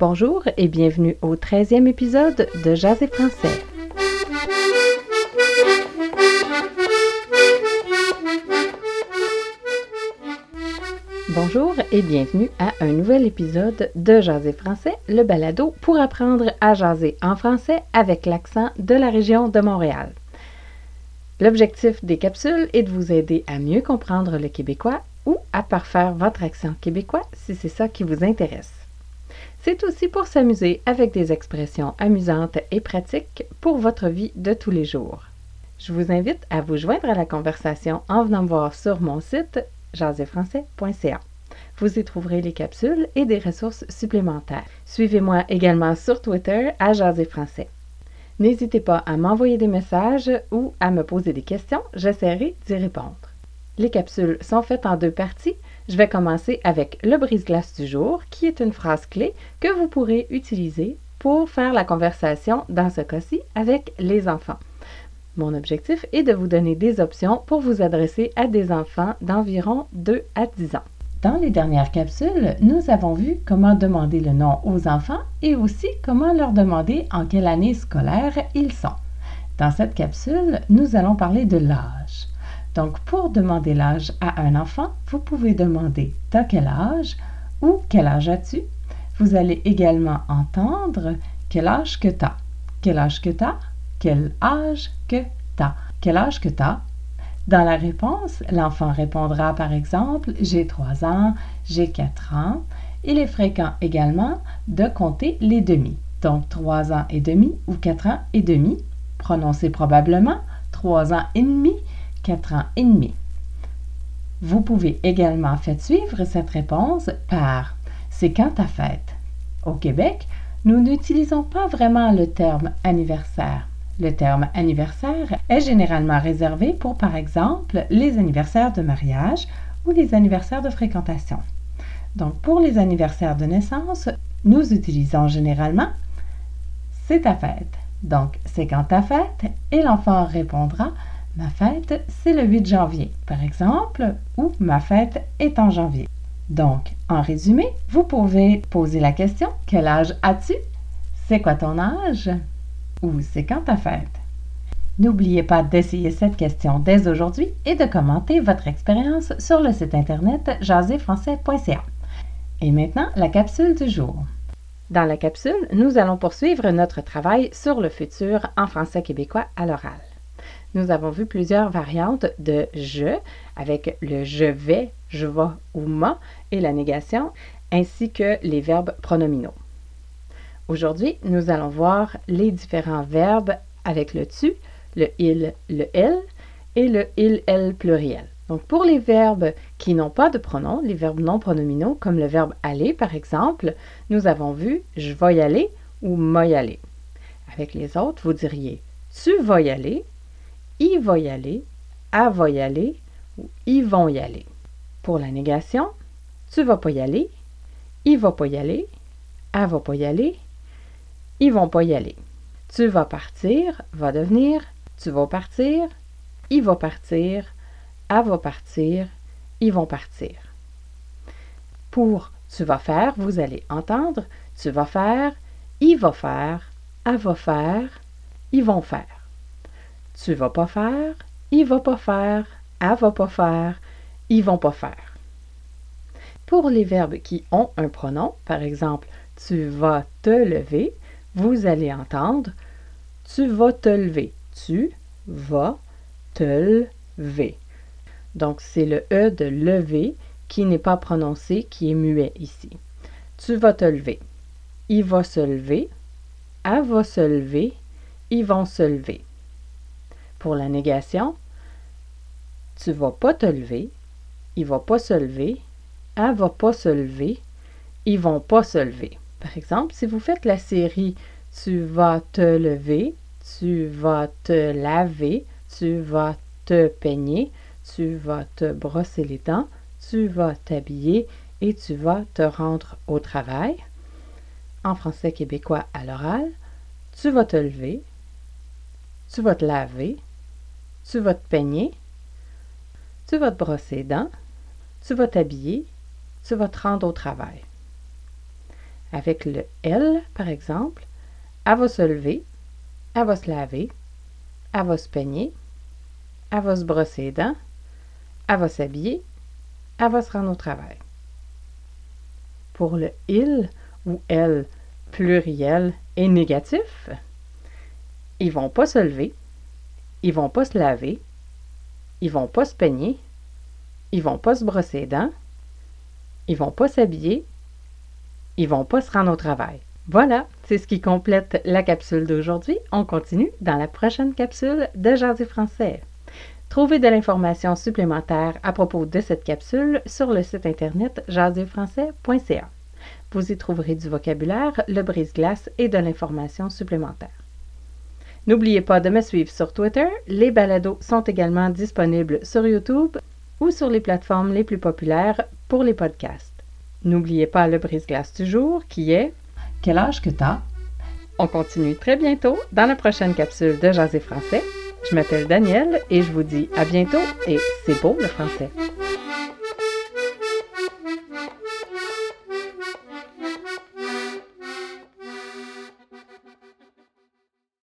Bonjour et bienvenue au 13e épisode de Jazz français. Bonjour et bienvenue à un nouvel épisode de Jaser français, le balado pour apprendre à jaser en français avec l'accent de la région de Montréal. L'objectif des capsules est de vous aider à mieux comprendre le québécois ou à parfaire votre accent québécois si c'est ça qui vous intéresse. C'est aussi pour s'amuser avec des expressions amusantes et pratiques pour votre vie de tous les jours. Je vous invite à vous joindre à la conversation en venant me voir sur mon site jaséfrançais.ca. Vous y trouverez les capsules et des ressources supplémentaires. Suivez-moi également sur Twitter à Jaser Français. N'hésitez pas à m'envoyer des messages ou à me poser des questions, j'essaierai d'y répondre. Les capsules sont faites en deux parties. Je vais commencer avec le brise-glace du jour, qui est une phrase clé que vous pourrez utiliser pour faire la conversation, dans ce cas-ci, avec les enfants. Mon objectif est de vous donner des options pour vous adresser à des enfants d'environ 2 à 10 ans. Dans les dernières capsules, nous avons vu comment demander le nom aux enfants et aussi comment leur demander en quelle année scolaire ils sont. Dans cette capsule, nous allons parler de l'âge. Donc, pour demander l'âge à un enfant, vous pouvez demander T'as quel âge ou Quel âge as-tu Vous allez également entendre Quel âge que t'as Quel âge que t'as quel âge que t'as? Quel âge que t'as? Dans la réponse, l'enfant répondra par exemple J'ai 3 ans, j'ai 4 ans. Il est fréquent également de compter les demi. Donc 3 ans et demi ou 4 ans et demi. Prononcez probablement 3 ans et demi, 4 ans et demi. Vous pouvez également faire suivre cette réponse par C'est quand ta fête? Au Québec, nous n'utilisons pas vraiment le terme anniversaire. Le terme anniversaire est généralement réservé pour, par exemple, les anniversaires de mariage ou les anniversaires de fréquentation. Donc, pour les anniversaires de naissance, nous utilisons généralement c'est ta fête. Donc, c'est quand ta fête et l'enfant répondra ma fête, c'est le 8 janvier, par exemple, ou ma fête est en janvier. Donc, en résumé, vous pouvez poser la question quel âge as-tu? C'est quoi ton âge? Ou c'est quand ta fête? N'oubliez pas d'essayer cette question dès aujourd'hui et de commenter votre expérience sur le site internet jaséfrançais.ca. Et maintenant, la capsule du jour. Dans la capsule, nous allons poursuivre notre travail sur le futur en français québécois à l'oral. Nous avons vu plusieurs variantes de je avec le je vais, je vais ou ma et la négation, ainsi que les verbes pronominaux. Aujourd'hui, nous allons voir les différents verbes avec le tu, le il, le elle et le il, elle pluriel. Donc, pour les verbes qui n'ont pas de pronom, les verbes non pronominaux, comme le verbe aller par exemple, nous avons vu je vais y aller ou moi y aller. Avec les autres, vous diriez tu vas y aller, il va y aller, elle va y aller ou ils vont y aller. Pour la négation, tu vas pas y aller, il va pas y aller, elle va pas y aller, ils vont pas y aller. Tu vas partir va devenir tu vas partir, il va partir, elle va partir, ils vont partir. Pour tu vas faire, vous allez entendre tu vas faire, il va faire, elle va faire, ils vont faire. Tu vas pas faire, il va pas faire, elle va pas faire, ils vont pas faire. Pour les verbes qui ont un pronom, par exemple, tu vas te lever, vous allez entendre tu vas te lever. Tu vas te lever. Donc, c'est le E de lever qui n'est pas prononcé, qui est muet ici. Tu vas te lever. Il va se lever. Elle va se lever. Ils vont se lever. Pour la négation, tu vas pas te lever. Il va pas se lever. Elle va pas se lever. Ils vont pas se lever. Par exemple, si vous faites la série Tu vas te lever, tu vas te laver, tu vas te peigner, tu vas te brosser les dents, tu vas t'habiller et tu vas te rendre au travail. En français québécois à l'oral, tu vas te lever, tu vas te laver, tu vas te peigner, tu vas te brosser les dents, tu vas t'habiller, tu vas te rendre au travail. Avec le L, par exemple, elle va se lever, elle va se laver, elle va se peigner, elle va se brosser les dents, elle va s'habiller, elle va se rendre au travail. Pour le il ou elle pluriel et négatif, ils vont pas se lever, ils vont pas se laver, ils vont pas se peigner, ils vont pas se brosser les dents, ils vont pas s'habiller, ils vont pas se rendre au travail. Voilà, c'est ce qui complète la capsule d'aujourd'hui. On continue dans la prochaine capsule de Jaser français. Trouvez de l'information supplémentaire à propos de cette capsule sur le site internet jaserfrançais.ca. Vous y trouverez du vocabulaire, le brise-glace et de l'information supplémentaire. N'oubliez pas de me suivre sur Twitter. Les balados sont également disponibles sur YouTube ou sur les plateformes les plus populaires pour les podcasts. N'oubliez pas le brise-glace du jour qui est Quel âge que t'as? On continue très bientôt dans la prochaine capsule de Jaser français. Je m'appelle Danielle et je vous dis à bientôt et c'est beau le français.